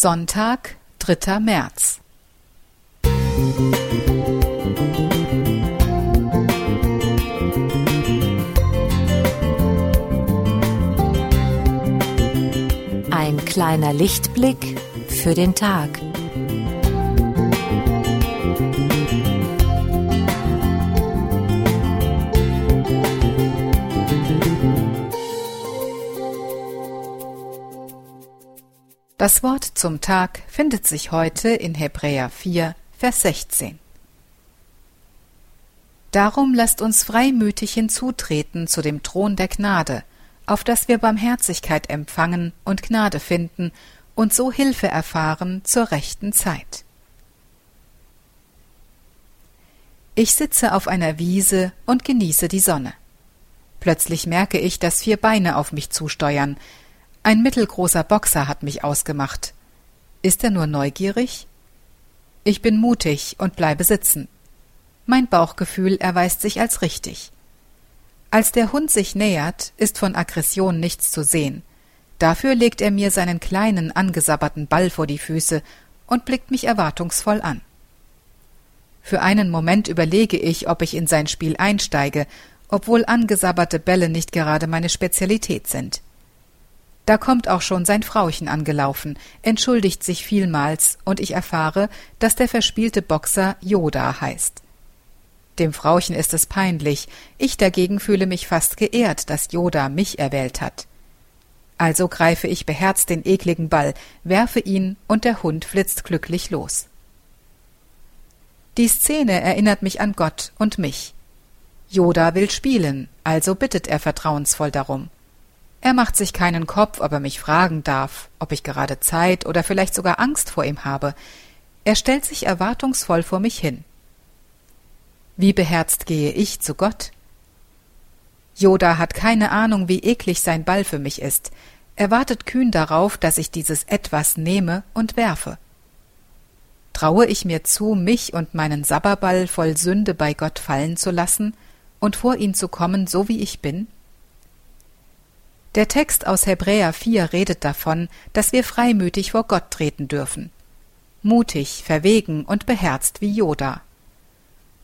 Sonntag, 3. März. Ein kleiner Lichtblick für den Tag. Das Wort zum Tag findet sich heute in Hebräer 4, Vers 16. Darum lasst uns freimütig hinzutreten zu dem Thron der Gnade, auf dass wir Barmherzigkeit empfangen und Gnade finden und so Hilfe erfahren zur rechten Zeit. Ich sitze auf einer Wiese und genieße die Sonne. Plötzlich merke ich, dass vier Beine auf mich zusteuern, ein mittelgroßer Boxer hat mich ausgemacht. Ist er nur neugierig? Ich bin mutig und bleibe sitzen. Mein Bauchgefühl erweist sich als richtig. Als der Hund sich nähert, ist von Aggression nichts zu sehen. Dafür legt er mir seinen kleinen, angesabberten Ball vor die Füße und blickt mich erwartungsvoll an. Für einen Moment überlege ich, ob ich in sein Spiel einsteige, obwohl angesabberte Bälle nicht gerade meine Spezialität sind. Da kommt auch schon sein Frauchen angelaufen, entschuldigt sich vielmals, und ich erfahre, dass der verspielte Boxer Yoda heißt. Dem Frauchen ist es peinlich, ich dagegen fühle mich fast geehrt, dass Yoda mich erwählt hat. Also greife ich beherzt den ekligen Ball, werfe ihn, und der Hund flitzt glücklich los. Die Szene erinnert mich an Gott und mich. Yoda will spielen, also bittet er vertrauensvoll darum. Er macht sich keinen Kopf, ob er mich fragen darf, ob ich gerade Zeit oder vielleicht sogar Angst vor ihm habe. Er stellt sich erwartungsvoll vor mich hin. Wie beherzt gehe ich zu Gott? Yoda hat keine Ahnung, wie eklig sein Ball für mich ist. Er wartet kühn darauf, dass ich dieses Etwas nehme und werfe. Traue ich mir zu, mich und meinen Sabberball voll Sünde bei Gott fallen zu lassen und vor ihn zu kommen, so wie ich bin? Der Text aus Hebräer 4 redet davon, dass wir freimütig vor Gott treten dürfen. Mutig, verwegen und beherzt wie Yoda.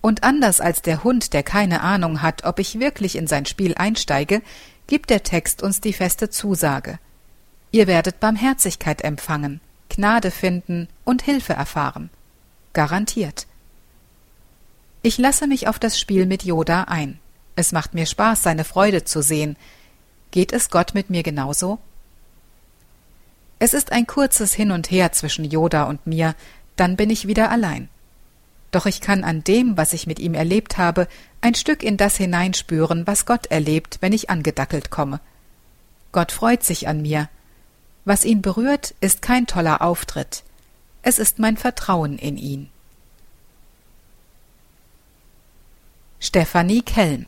Und anders als der Hund, der keine Ahnung hat, ob ich wirklich in sein Spiel einsteige, gibt der Text uns die feste Zusage. Ihr werdet Barmherzigkeit empfangen, Gnade finden und Hilfe erfahren. Garantiert. Ich lasse mich auf das Spiel mit Yoda ein. Es macht mir Spaß, seine Freude zu sehen, Geht es Gott mit mir genauso? Es ist ein kurzes Hin und Her zwischen Yoda und mir, dann bin ich wieder allein. Doch ich kann an dem, was ich mit ihm erlebt habe, ein Stück in das hineinspüren, was Gott erlebt, wenn ich angedackelt komme. Gott freut sich an mir. Was ihn berührt, ist kein toller Auftritt. Es ist mein Vertrauen in ihn. Stefanie Kelm